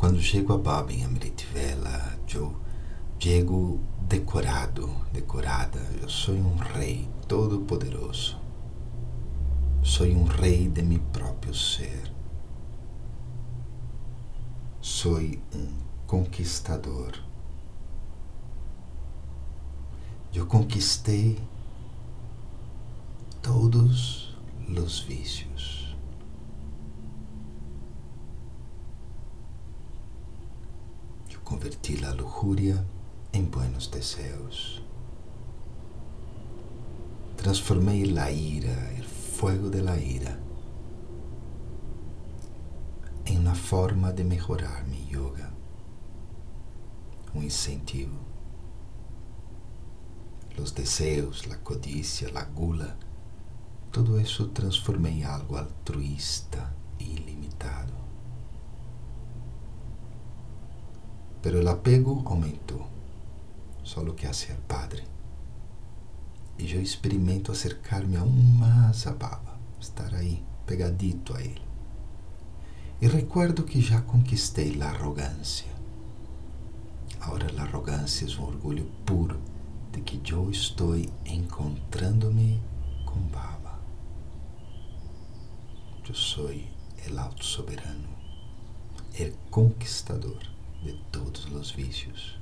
Quando chego a Baba em Amritvela, eu chego decorado, decorada. Eu sou um rei todo-poderoso. Sou um rei de meu próprio ser. Sou um conquistador. Eu conquistei todos os vícios. Eu converti a lujuria em buenos deseos. Transformei a ira, o fuego de la ira, em uma forma de melhorar mi yoga, um incentivo. Os desejos, a codicia, a gula, todo isso transformei em algo altruísta e ilimitado. Pero el apego aumentou, só que hacia el Padre. E eu experimento acercar-me aún mais a Baba, estar aí, pegadito a Ele. E recuerdo que já conquistei a arrogância. Agora a arrogância é um orgulho puro de que eu estou encontrando-me com Baba. Eu sou o alto soberano, o conquistador de todos os vícios.